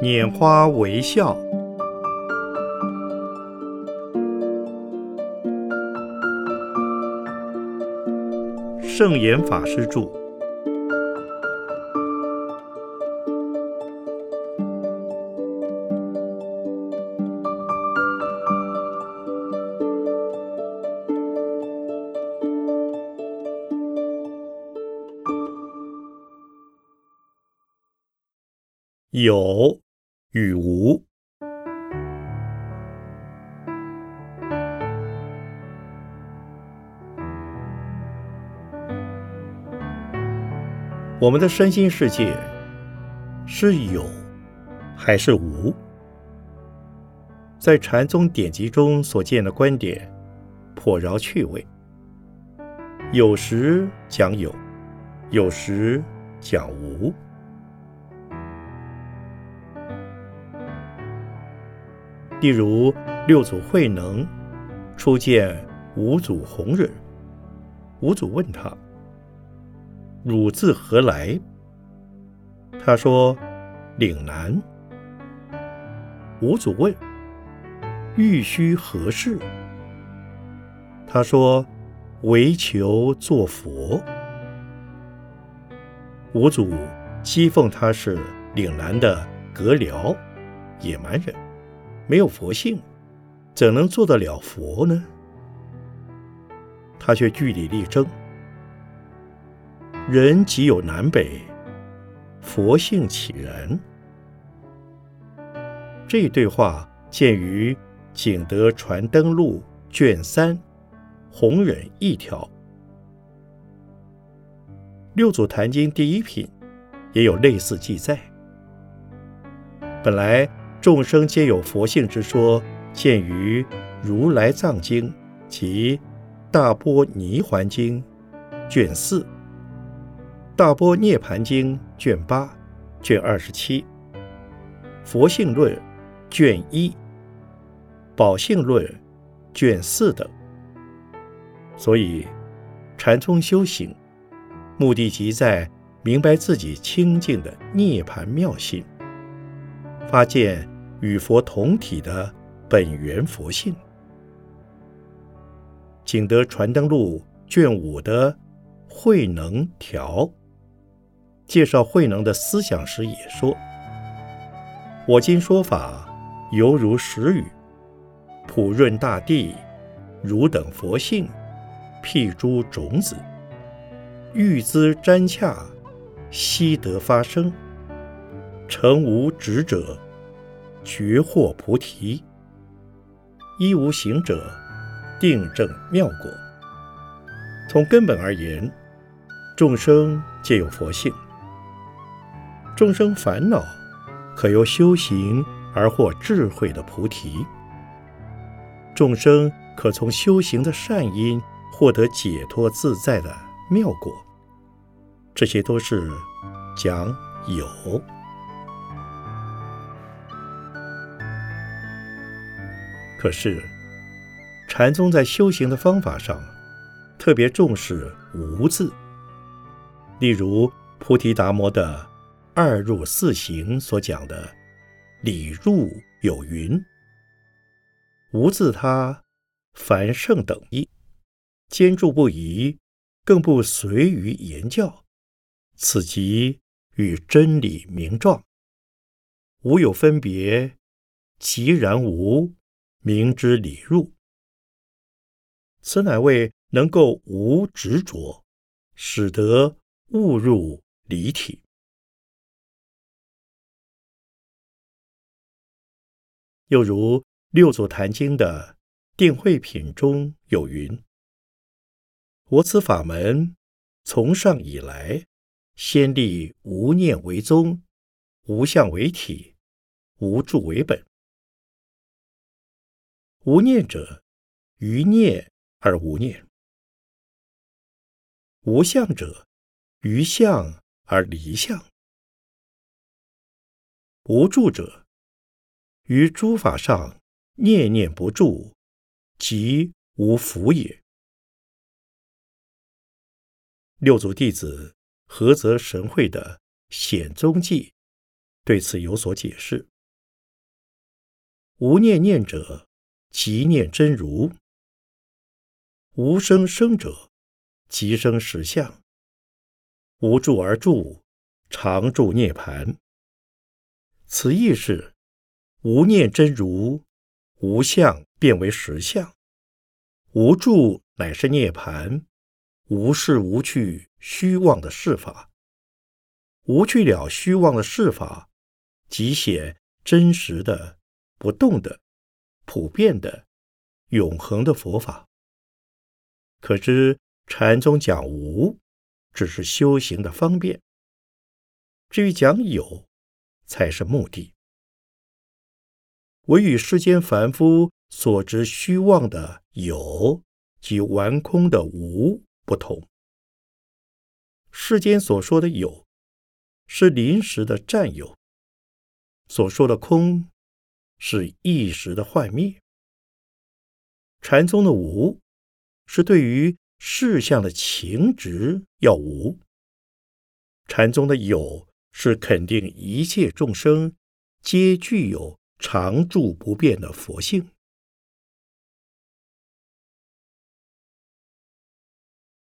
拈花微笑。圣严法师著。有与无，我们的身心世界是有还是无？在禅宗典籍中所见的观点颇饶趣味，有时讲有，有时讲无。例如，六祖慧能初见五祖弘忍，五祖问他：“汝自何来？”他说：“岭南。”五祖问：“欲须何事？”他说：“唯求作佛。”五祖讥讽他是岭南的獦獠野蛮人。没有佛性，怎能做得了佛呢？他却据理力争。人即有南北，佛性岂然？这一对话见于《景德传灯录》卷三《弘忍一条》。六祖坛经第一品也有类似记载。本来。众生皆有佛性之说，见于《如来藏经》及《大波尼环经》卷四，《大波涅盘经》卷八、卷二十七，《佛性论》卷一，《宝性论》卷四等。所以，禅宗修行目的即在明白自己清净的涅盘妙性。发现与佛同体的本源佛性，《景德传灯录》卷五的慧能条介绍慧能的思想时也说：“我今说法犹如时雨，普润大地，汝等佛性辟诸种子，欲滋沾洽，悉得发生。”诚无执者，觉获菩提；一无行者，定证妙果。从根本而言，众生皆有佛性。众生烦恼，可由修行而获智慧的菩提；众生可从修行的善因获得解脱自在的妙果。这些都是讲有。可是，禅宗在修行的方法上，特别重视“无”字。例如，菩提达摩的“二入四行”所讲的“理入有云”，“无”字他凡圣等意，坚住不移，更不随于言教，此即与真理名状，无有分别，即然无。明知理入，此乃为能够无执着，使得悟入离体。又如六祖坛经的定慧品中有云：“我此法门从上以来，先立无念为宗，无相为体，无住为本。”无念者，于念而无念；无相者，于相而离相；无住者，于诸法上念念不住，即无福也。六祖弟子菏泽神会的显宗记对此有所解释。无念念者，即念真如；无生生者，即生实相。无住而住，常住涅盘。此意是：无念真如，无相变为实相；无住乃是涅盘，无事无去虚妄的事法。无去了虚妄的事法，即显真实的、不动的、普遍的、永恒的佛法。可知禅宗讲无。只是修行的方便，至于讲有，才是目的。唯与世间凡夫所知虚妄的有及完空的无不同。世间所说的有，是临时的占有；所说的空，是一时的幻灭。禅宗的无，是对于。事项的情执要无，禅宗的有是肯定一切众生皆具有常住不变的佛性。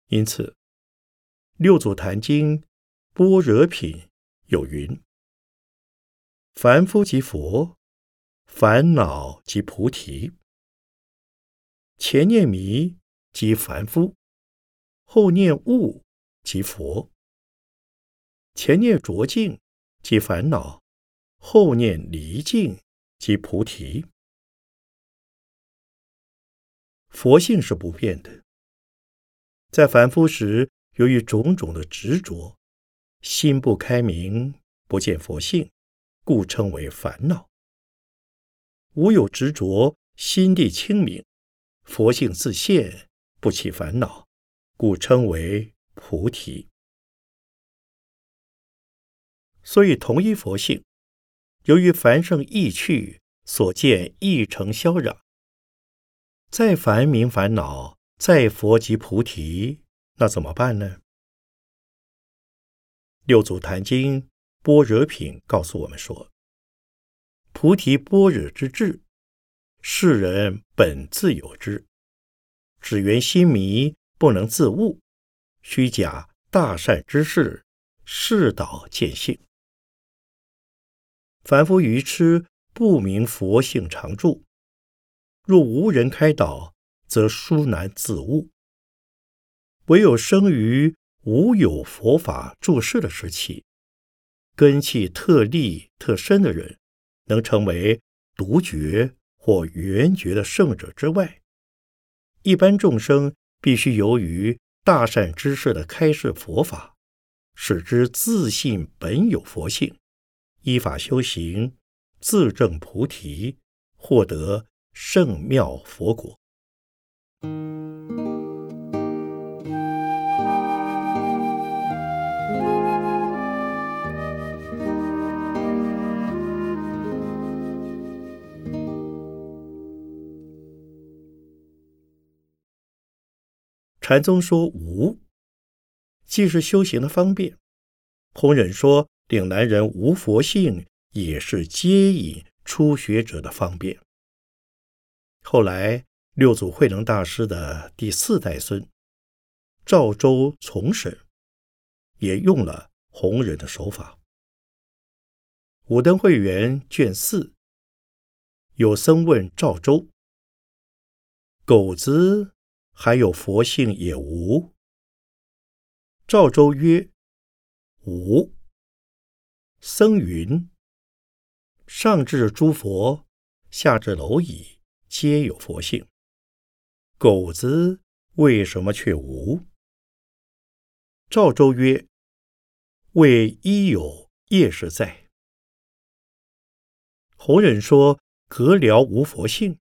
因此，《六祖坛经·般若品》有云：“凡夫即佛，烦恼即菩提，前念迷即凡夫。”后念悟即佛，前念浊净即烦恼，后念离净即菩提。佛性是不变的，在凡夫时，由于种种的执着，心不开明，不见佛性，故称为烦恼。无有执着，心地清明，佛性自现，不起烦恼。故称为菩提。所以同一佛性，由于凡圣意趣所见亦成消扰，再凡名烦恼，再佛即菩提，那怎么办呢？六祖坛经般若品告诉我们说：菩提般若之智，世人本自有之，只缘心迷。不能自悟，虚假大善之事，世导见性。凡夫愚痴，不明佛性常住。若无人开导，则殊难自悟。唯有生于无有佛法注释的时期，根气特利特深的人，能成为独觉或圆觉的圣者之外，一般众生。必须由于大善之士的开示佛法，使之自信本有佛性，依法修行，自证菩提，获得圣妙佛果。禅宗说无，既是修行的方便；弘忍说岭南人无佛性，也是接引初学者的方便。后来六祖慧能大师的第四代孙赵州从审，也用了弘忍的手法。武登会元卷四有僧问赵州：“狗子。”还有佛性也无。赵州曰：“无。”僧云：“上至诸佛，下至蝼蚁，皆有佛性。狗子为什么却无？”赵州曰：“为一有业是在。”弘忍说：“格了无佛性，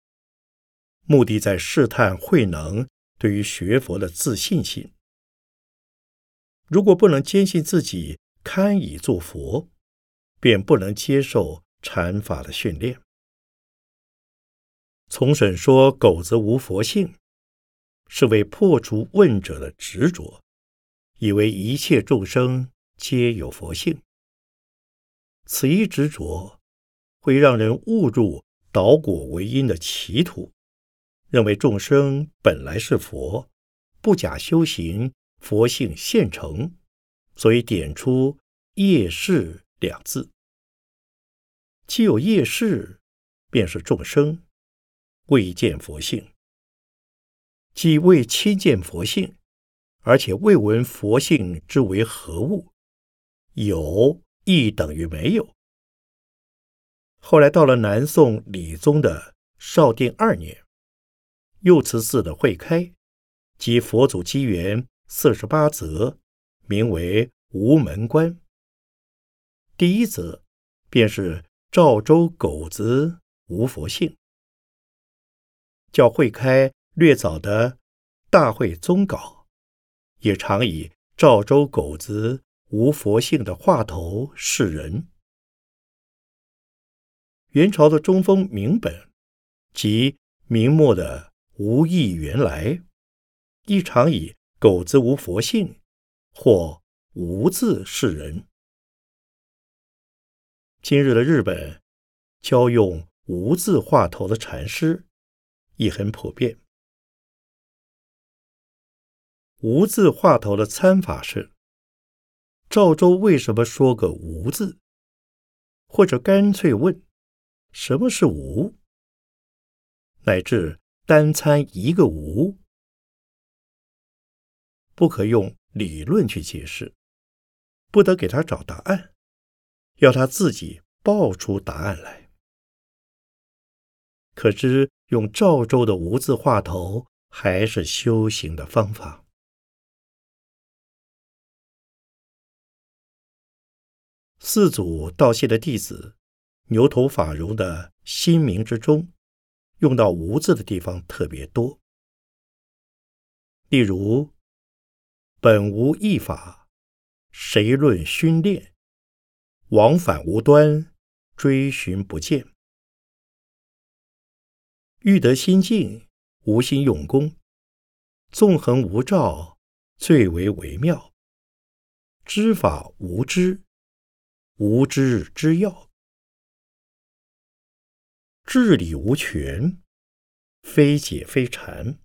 目的在试探慧能。”对于学佛的自信心，如果不能坚信自己堪以做佛，便不能接受禅法的训练。从审说狗子无佛性，是为破除问者的执着，以为一切众生皆有佛性。此一执着，会让人误入倒果为因的歧途，认为众生本来是佛，不假修行，佛性现成，所以点出业事两字。既有业事，便是众生未见佛性，既未亲见佛性，而且未闻佛性之为何物，有亦等于没有。后来到了南宋理宗的绍定二年，右慈寺的会开及佛祖机缘四十八则，名为无门关。第一则便是赵州狗子无佛性，较会开略早的大会宗稿，也常以赵州狗子无佛性的话头示人。元朝的中锋明本及明末的无义原来，亦常以“狗子无佛性”或“无”字示人。今日的日本教用“无”字画头的禅师亦很普遍。“无”字画头的参法是：赵州为什么说个“无”字？或者干脆问？什么是无？乃至单参一个无，不可用理论去解释，不得给他找答案，要他自己报出答案来。可知用赵州的无字画头，还是修行的方法。四祖道谢的弟子。牛头法融的心明之中，用到“无”字的地方特别多。例如：“本无一法，谁论训练？往返无端，追寻不见。欲得心静，无心用功，纵横无照，最为微妙。知法无知，无知之要。”治理无权，非解非禅。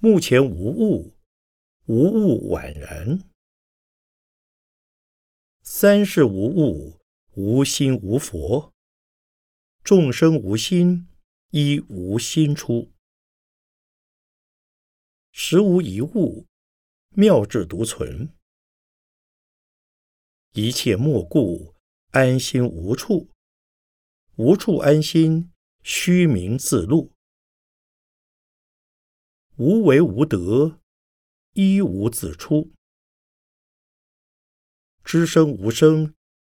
目前无物，无物宛然。三世无物，无心无佛。众生无心，依无心出。实无一物，妙智独存。一切莫故，安心无处。无处安心，虚名自露；无为无德，一无自出。知生无生，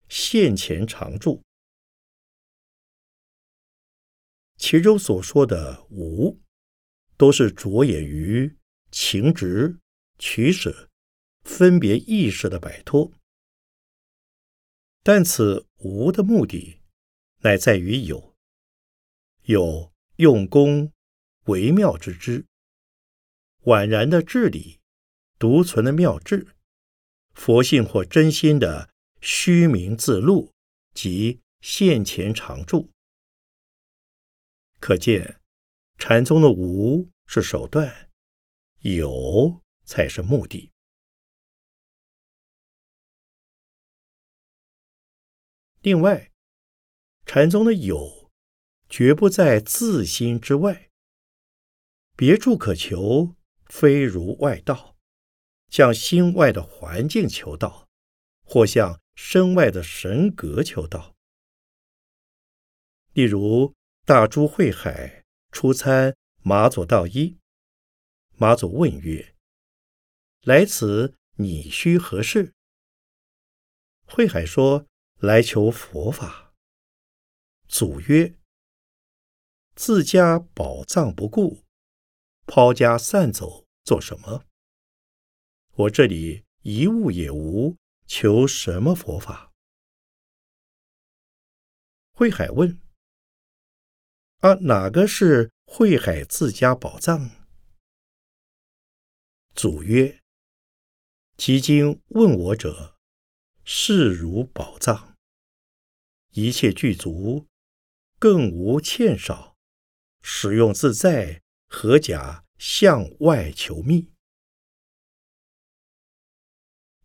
现前常住。其中所说的无，都是着眼于情执、取舍、分别意识的摆脱。但此无的目的。乃在于有，有用功微妙之知，宛然的智理，独存的妙智，佛性或真心的虚名自露及现前常住。可见禅宗的无是手段，有才是目的。另外。禅宗的有，绝不在自心之外，别处可求，非如外道，向心外的环境求道，或向身外的神格求道。例如大珠慧海出参马祖道一，马祖问曰：“来此你须何事？”慧海说：“来求佛法。”祖曰：“自家宝藏不顾，抛家散走做什么？我这里一物也无，求什么佛法？”慧海问：“啊，哪个是慧海自家宝藏？”祖曰：“其今问我者，视如宝藏，一切具足。”更无欠少，使用自在，何假向外求觅？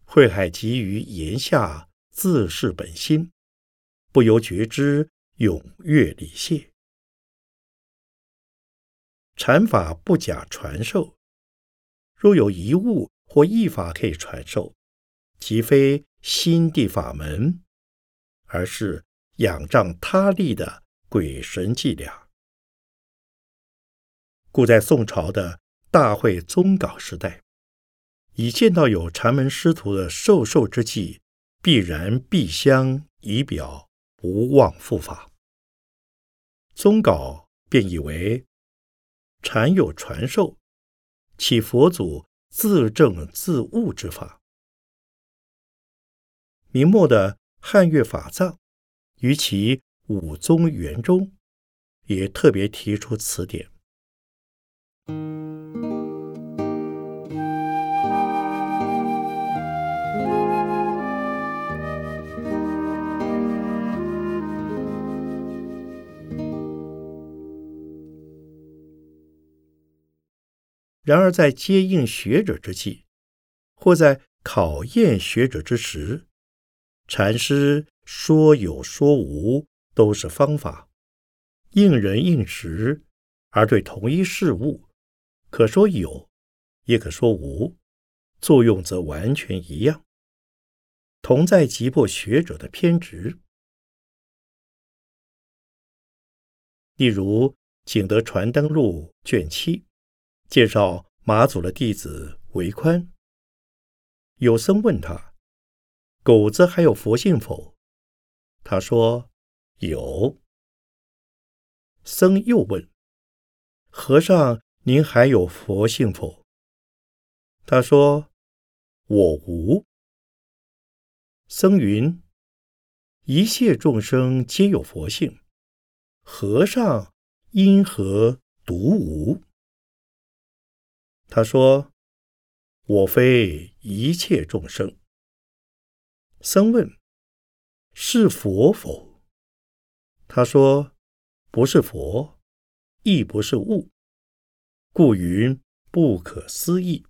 慧海集于言下，自是本心，不由觉知，踊跃礼谢。禅法不假传授，若有一物或一法可以传授，即非心地法门，而是仰仗他力的鬼神伎俩。故在宋朝的大会宗稿时代，已见到有禅门师徒的授受之际，必然必相以表，不忘复法。宗稿便以为。禅有传授，起佛祖自证自悟之法。明末的汉乐法藏于其武宗元中，也特别提出此点。然而，在接应学者之际，或在考验学者之时，禅师说有说无都是方法，应人应时；而对同一事物，可说有，也可说无，作用则完全一样，同在击破学者的偏执。例如《景德传灯录》卷七。介绍马祖的弟子为宽。有僧问他：“狗子还有佛性否？”他说：“有。”僧又问：“和尚，您还有佛性否？”他说：“我无。”僧云：“一切众生皆有佛性，和尚因何独无？”他说：“我非一切众生。”僧问：“是佛否？”他说：“不是佛，亦不是物，故云不可思议。”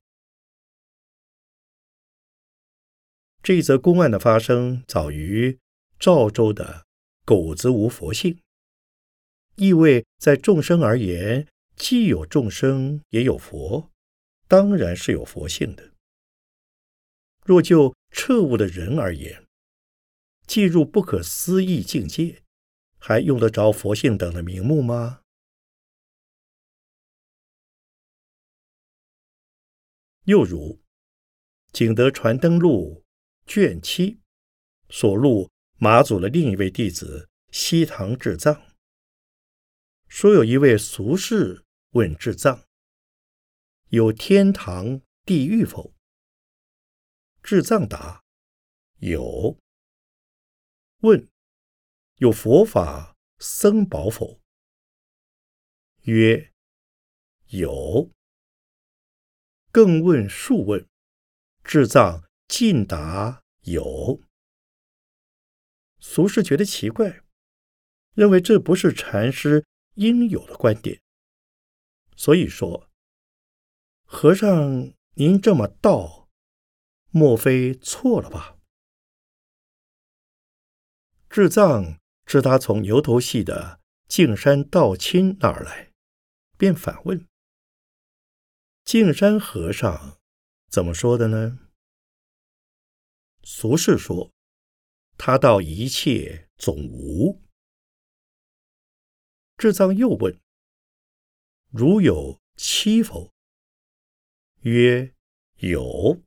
这则公案的发生早于赵州的狗子无佛性，意味在众生而言，既有众生，也有佛。当然是有佛性的。若就彻悟的人而言，进入不可思议境界，还用得着佛性等的名目吗？又如《景德传灯录》卷七所录马祖的另一位弟子西堂智藏，说有一位俗士问智藏。有天堂、地狱否？智藏答：有。问：有佛法、僧宝否？曰：有。更问数问，智藏尽答有。俗士觉得奇怪，认为这不是禅师应有的观点，所以说。和尚，您这么道，莫非错了吧？智藏知他从牛头系的径山道亲那儿来，便反问：“径山和尚怎么说的呢？”俗士说：“他道一切总无。”智藏又问：“如有欺否？”曰：有。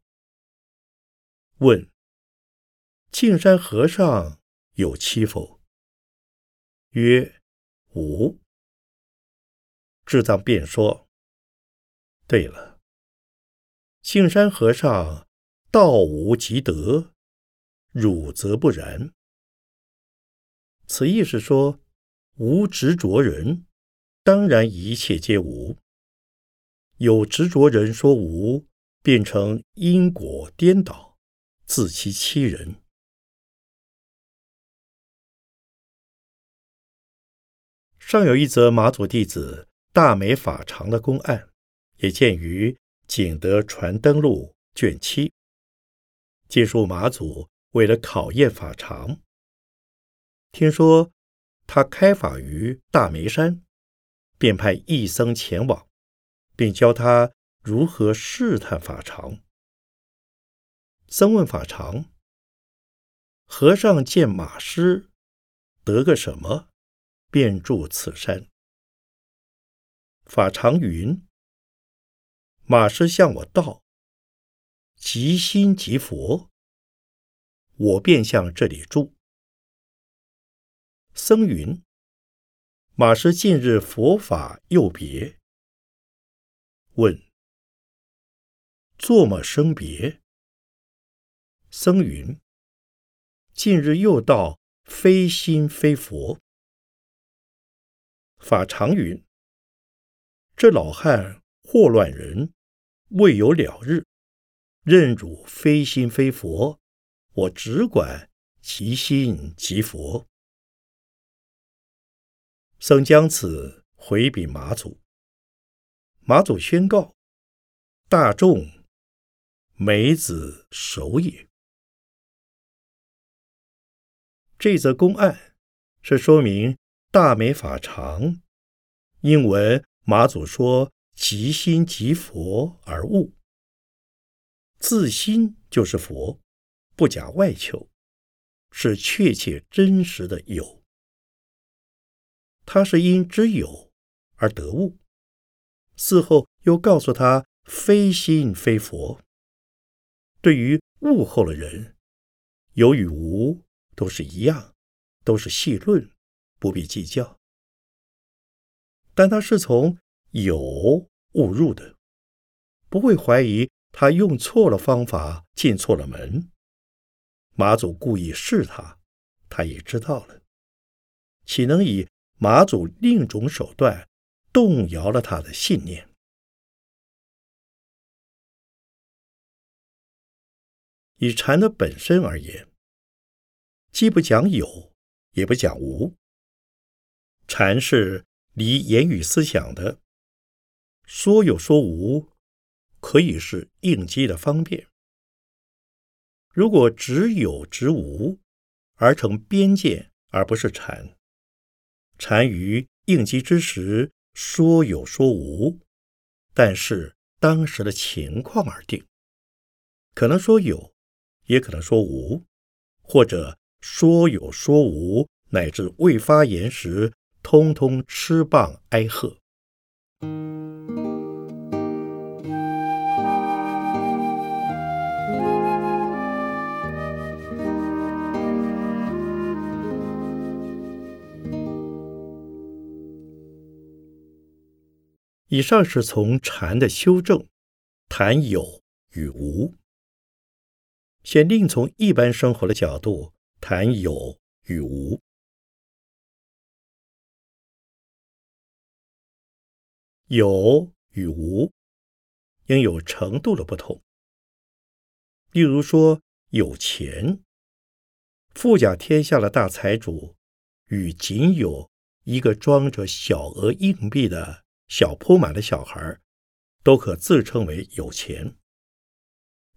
问：径山和尚有欺否？曰：无。智藏便说：对了，径山和尚道无即得，汝则不然。此意是说，无执着人，当然一切皆无。有执着人说无，变成因果颠倒，自欺欺人。尚有一则马祖弟子大美法常的公案，也见于《景德传灯录》卷七。记述马祖为了考验法常，听说他开法于大梅山，便派一僧前往，并教他如何试探法常。僧问法常：“和尚见马师得个什么？”便住此山。法常云：“马师向我道，即心即佛，我便向这里住。”僧云：“马师近日佛法又别。”问：“作么生别？”僧云：“近日又道非心非佛。”法常云：“这老汉祸乱人，未有了日，任汝非心非佛，我只管其心即佛。”僧将此回禀马祖，马祖宣告：“大众梅子守也。”这则公案是说明。大美法常，因闻马祖说“即心即佛”而悟，自心就是佛，不假外求，是确切真实的有。他是因知有而得悟，事后又告诉他非心非佛。对于悟后的人，有与无都是一样，都是细论。不必计较，但他是从有误入的，不会怀疑他用错了方法进错了门。马祖故意试他，他也知道了，岂能以马祖另一种手段动摇了他的信念？以禅的本身而言，既不讲有，也不讲无。禅是离言语思想的，说有说无，可以是应机的方便。如果只有只无，而成边界，而不是禅。禅于应机之时，说有说无，但是当时的情况而定，可能说有，也可能说无，或者说有说无，乃至未发言时。通通吃棒挨喝。以上是从禅的修正谈有与无，先另从一般生活的角度谈有与无。有与无，应有程度的不同。例如说，有钱，富甲天下的大财主，与仅有一个装着小额硬币的小铺满的小孩，都可自称为有钱。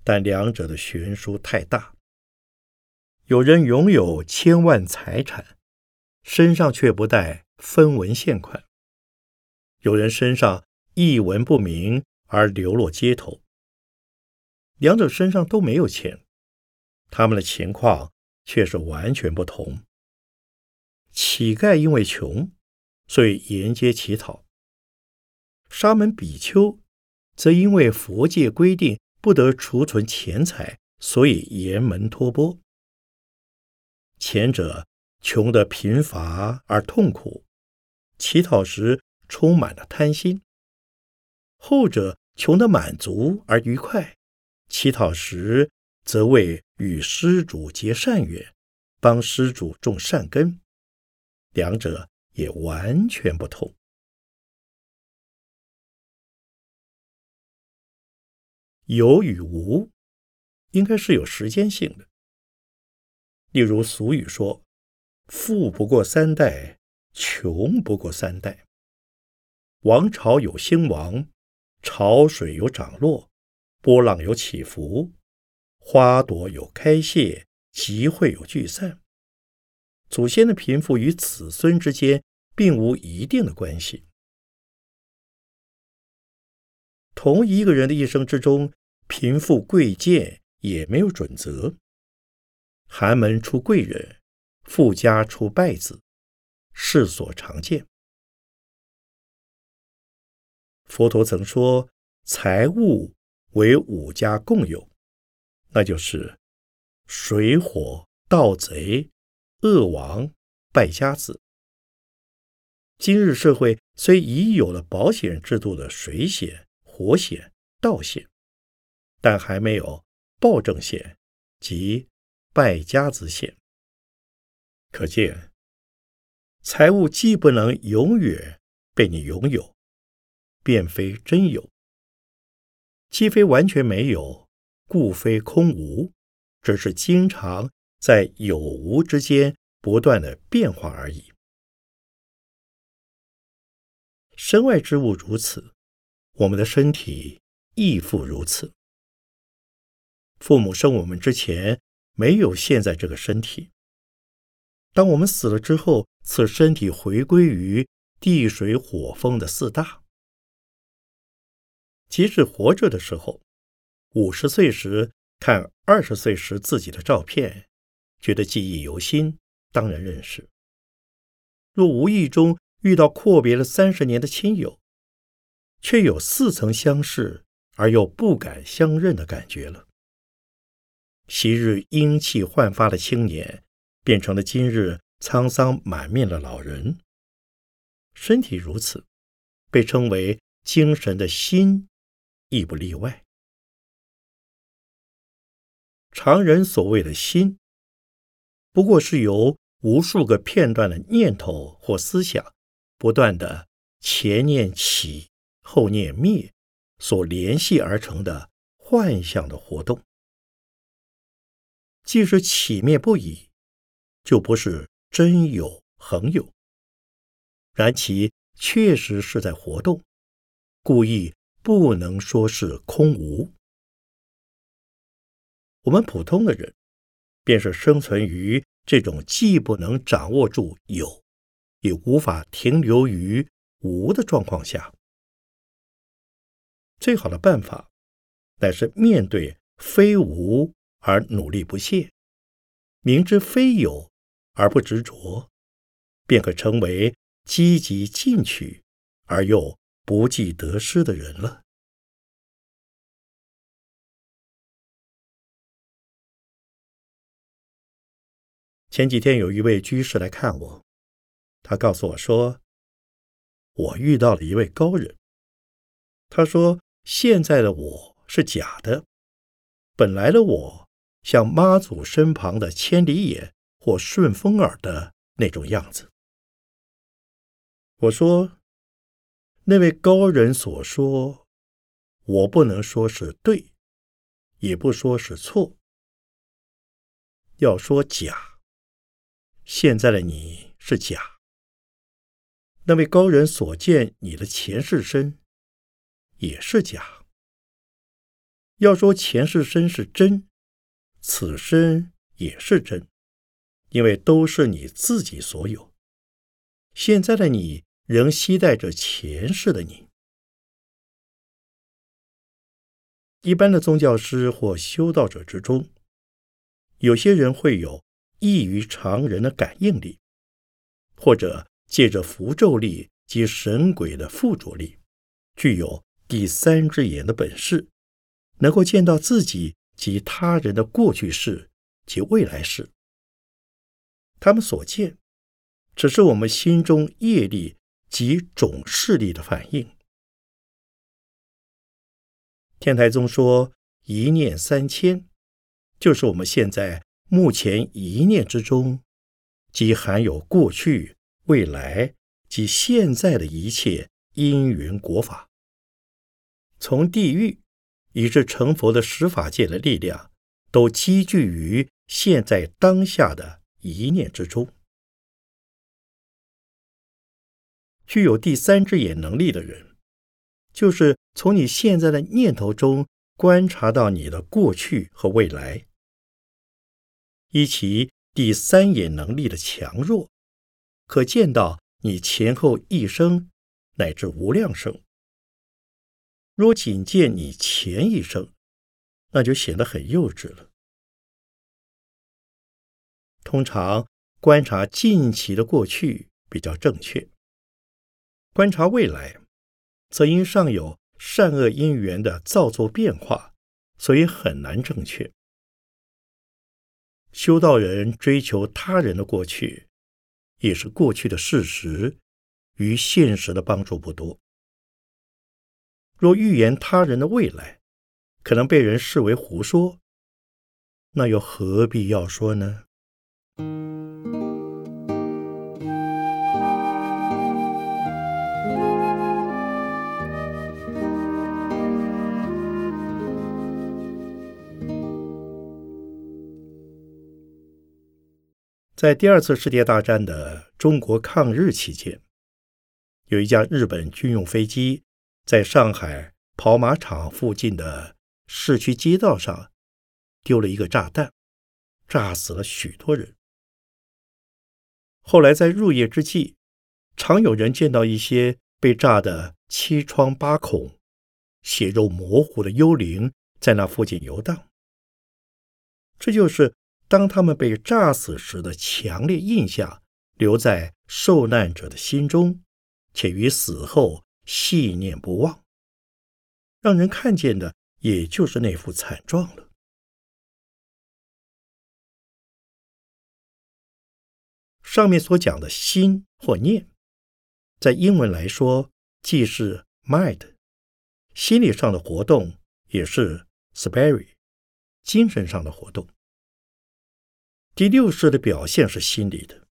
但两者的悬殊太大。有人拥有千万财产，身上却不带分文现款。有人身上一文不名而流落街头，两者身上都没有钱，他们的情况却是完全不同。乞丐因为穷，所以沿街乞讨；沙门比丘则因为佛界规定不得储存钱财，所以沿门托钵。前者穷得贫乏而痛苦，乞讨时。充满了贪心，后者穷得满足而愉快，乞讨时则为与施主结善缘，帮施主种善根，两者也完全不同。有与无，应该是有时间性的。例如俗语说：“富不过三代，穷不过三代。王朝有兴亡，潮水有涨落，波浪有起伏，花朵有开谢，集会有聚散。祖先的贫富与子孙之间并无一定的关系。同一个人的一生之中，贫富贵贱也没有准则。寒门出贵人，富家出败子，世所常见。佛陀曾说：“财物为五家共有，那就是水火盗贼、恶王、败家子。”今日社会虽已有了保险制度的水险、火险、盗险，但还没有暴政险及败家子险。可见，财物既不能永远被你拥有。便非真有，既非完全没有，故非空无，只是经常在有无之间不断的变化而已。身外之物如此，我们的身体亦复如此。父母生我们之前，没有现在这个身体。当我们死了之后，此身体回归于地水火风的四大。即使活着的时候，五十岁时看二十岁时自己的照片，觉得记忆犹新，当然认识。若无意中遇到阔别了三十年的亲友，却有似曾相识而又不敢相认的感觉了。昔日英气焕发的青年，变成了今日沧桑满面的老人。身体如此，被称为精神的心。亦不例外。常人所谓的心，不过是由无数个片段的念头或思想，不断的前念起，后念灭，所联系而成的幻象的活动。即使起灭不已，就不是真有恒有。然其确实是在活动，故意。不能说是空无。我们普通的人，便是生存于这种既不能掌握住有，也无法停留于无的状况下。最好的办法，乃是面对非无而努力不懈，明知非有而不执着，便可成为积极进取而又。不计得失的人了。前几天有一位居士来看我，他告诉我说，我遇到了一位高人。他说，现在的我是假的，本来的我像妈祖身旁的千里眼或顺风耳的那种样子。我说。那位高人所说，我不能说是对，也不说是错。要说假，现在的你是假。那位高人所见你的前世身，也是假。要说前世身是真，此身也是真，因为都是你自己所有。现在的你。仍期待着前世的你。一般的宗教师或修道者之中，有些人会有异于常人的感应力，或者借着符咒力及神鬼的附着力，具有第三只眼的本事，能够见到自己及他人的过去式及未来式。他们所见，只是我们心中业力。及种势力的反应。天台宗说“一念三千”，就是我们现在目前一念之中，即含有过去、未来及现在的一切因缘果法。从地狱以至成佛的十法界的力量，都积聚于现在当下的一念之中。具有第三只眼能力的人，就是从你现在的念头中观察到你的过去和未来。依其第三眼能力的强弱，可见到你前后一生乃至无量生。若仅见你前一生，那就显得很幼稚了。通常观察近期的过去比较正确，观察未来，则因尚有善恶因缘的造作变化，所以很难正确。修道人追求他人的过去，也是过去的事实，与现实的帮助不多。若预言他人的未来，可能被人视为胡说，那又何必要说呢？在第二次世界大战的中国抗日期间，有一架日本军用飞机。在上海跑马场附近的市区街道上，丢了一个炸弹，炸死了许多人。后来在入夜之际，常有人见到一些被炸得七疮八孔、血肉模糊的幽灵在那附近游荡。这就是当他们被炸死时的强烈印象，留在受难者的心中，且于死后。细念不忘，让人看见的也就是那副惨状了。上面所讲的心或念，在英文来说既是 mind，心理上的活动也是 spirit，精神上的活动。第六式的表现是心理的，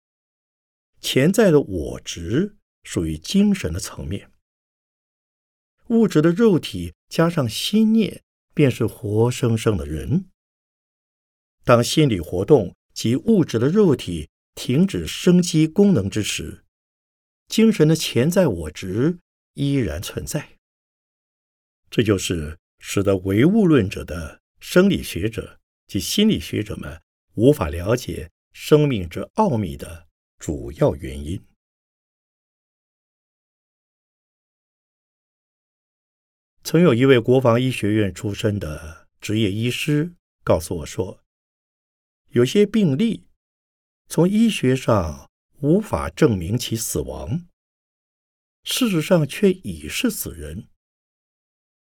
潜在的我执属于精神的层面。物质的肉体加上心念，便是活生生的人。当心理活动及物质的肉体停止生机功能之时，精神的潜在我执依然存在。这就是使得唯物论者的生理学者及心理学者们无法了解生命之奥秘的主要原因。曾有一位国防医学院出身的职业医师告诉我说，有些病例从医学上无法证明其死亡，事实上却已是死人；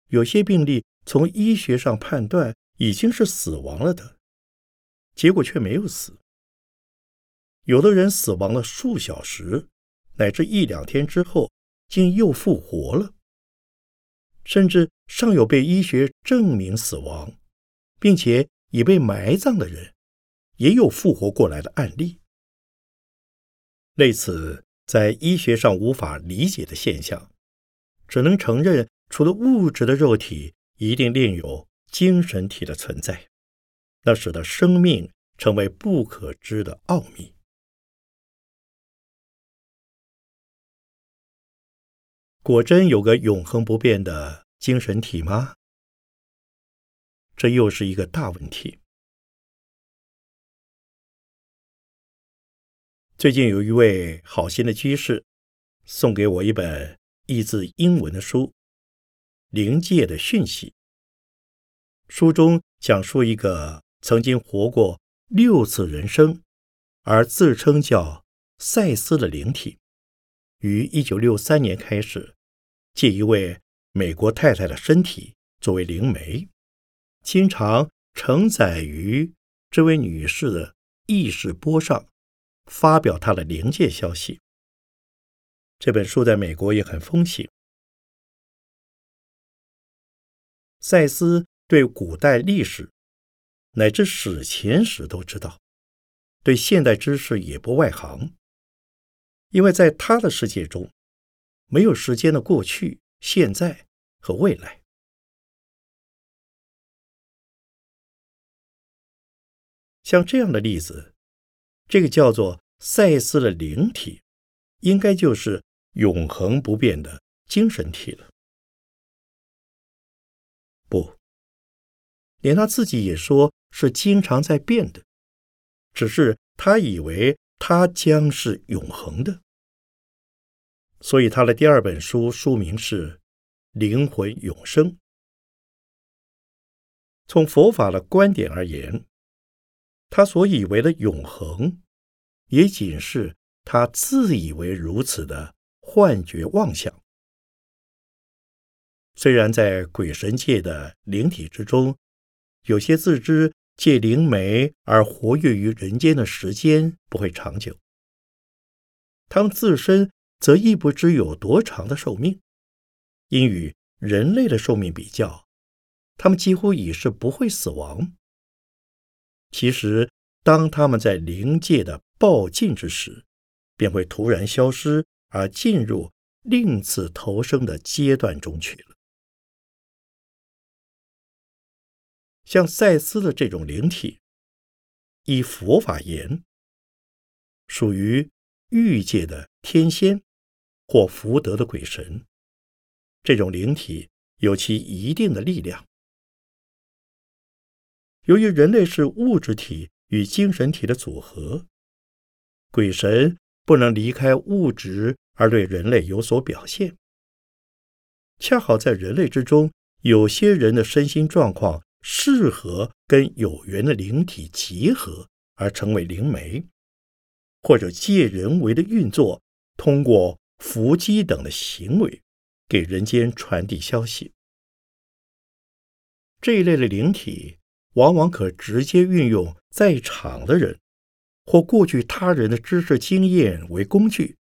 有些病例从医学上判断已经是死亡了的，结果却没有死；有的人死亡了数小时乃至一两天之后，竟又复活了。甚至尚有被医学证明死亡，并且已被埋葬的人，也有复活过来的案例。类似在医学上无法理解的现象，只能承认除了物质的肉体，一定另有精神体的存在，那使得生命成为不可知的奥秘。果真有个永恒不变的精神体吗？这又是一个大问题。最近有一位好心的居士送给我一本译自英文的书《灵界的讯息》。书中讲述一个曾经活过六次人生，而自称叫赛斯的灵体，于一九六三年开始。借一位美国太太的身体作为灵媒，经常承载于这位女士的意识波上，发表她的灵界消息。这本书在美国也很风行。赛斯对古代历史乃至史前史都知道，对现代知识也不外行，因为在他的世界中。没有时间的过去、现在和未来。像这样的例子，这个叫做赛斯的灵体，应该就是永恒不变的精神体了。不，连他自己也说是经常在变的，只是他以为他将是永恒的。所以他的第二本书书名是《灵魂永生》。从佛法的观点而言，他所以为的永恒，也仅是他自以为如此的幻觉妄想。虽然在鬼神界的灵体之中，有些自知借灵媒而活跃于人间的时间不会长久，他们自身则亦不知有多长的寿命，因与人类的寿命比较。他们几乎已是不会死亡。其实，当他们在灵界的暴尽之时，便会突然消失，而进入另次投生的阶段中去了。像赛斯的这种灵体，以佛法言，属于欲界的天仙或福德的鬼神。这种灵体有其一定的力量。由于人类是物质体与精神体的组合，鬼神不能离开物质而对人类有所表现。恰好在人类之中，有些人的身心状况适合跟有缘的灵体结合，而成为灵媒，或者借人为的运作，通过伏击等的行为，给人间传递消息。这一类的灵体。往往可直接运用在场的人或过去他人的知识经验为工具，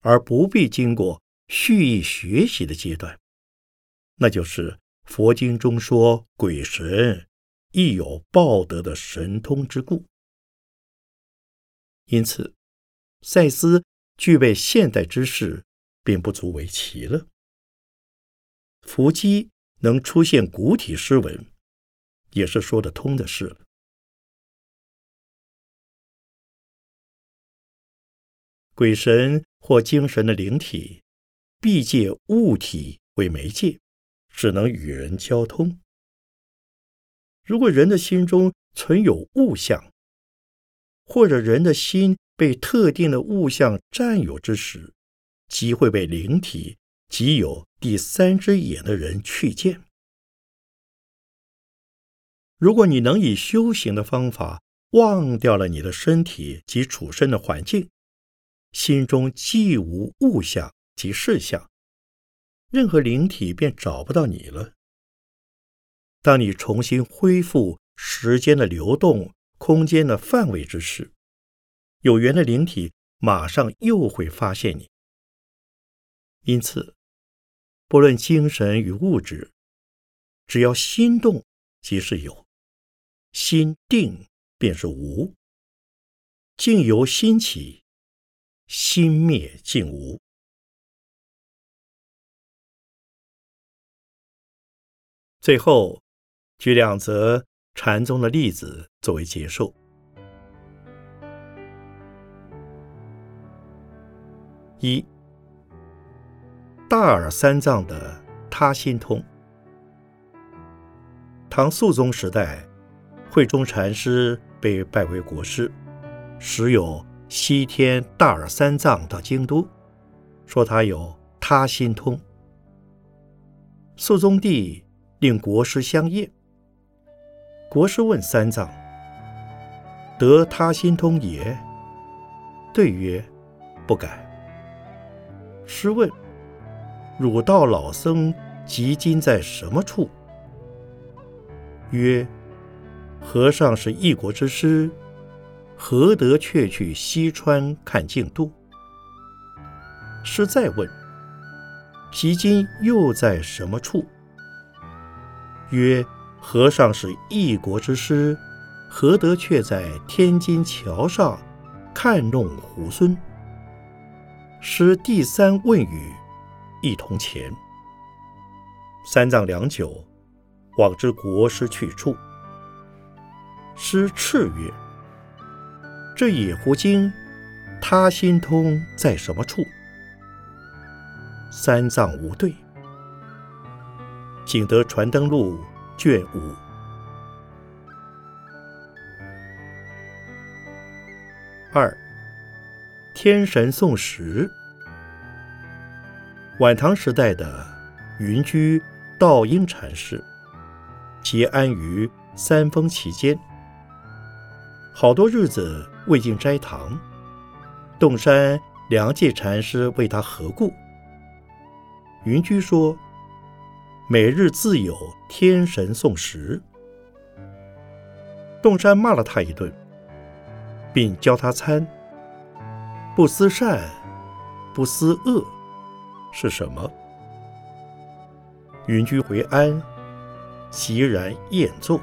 而不必经过蓄意学习的阶段。那就是佛经中说鬼神亦有报德的神通之故。因此，赛斯具备现代知识，并不足为奇了。伏击能出现古体诗文。也是说得通的事了。鬼神或精神的灵体，必借物体为媒介，只能与人交通。如果人的心中存有物象，或者人的心被特定的物象占有之时，即会被灵体即有第三只眼的人去见。如果你能以修行的方法忘掉了你的身体及处身的环境，心中既无物象及事项，任何灵体便找不到你了。当你重新恢复时间的流动、空间的范围之时，有缘的灵体马上又会发现你。因此，不论精神与物质，只要心动，即是有。心定便是无，境由心起，心灭境无。最后，举两则禅宗的例子作为结束：一，大耳三藏的他心通，唐肃宗时代。慧中禅师被拜为国师，时有西天大耳三藏到京都，说他有他心通。肃宗帝令国师相验。国师问三藏：“得他心通也？”对曰：“不敢。”师问：“汝道老僧即今在什么处？”曰：和尚是一国之师，何得却去西川看净度？师再问：其今又在什么处？曰：和尚是一国之师，何得却在天津桥上看弄猢狲？师第三问语，一同前。三藏良久，往知国师去处。师叱曰：“这野狐精，他心通在什么处？”三藏无对。景德传灯录卷五。二，天神送食。晚唐时代的云居道阴禅师，结安于三峰其间，好多日子未进斋堂。洞山良介禅师为他何故？云居说：“每日自有天神送食。”洞山骂了他一顿，并教他参：“不思善，不思恶。”是什么？云居回安，席然宴坐。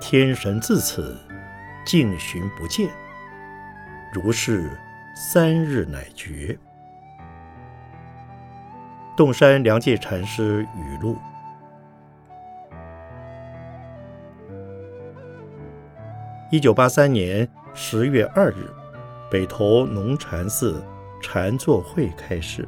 天神自此竟寻不见，如是三日乃绝。洞山良界禅师语录：一九八三年十月二日，北投农禅寺禅坐会开始。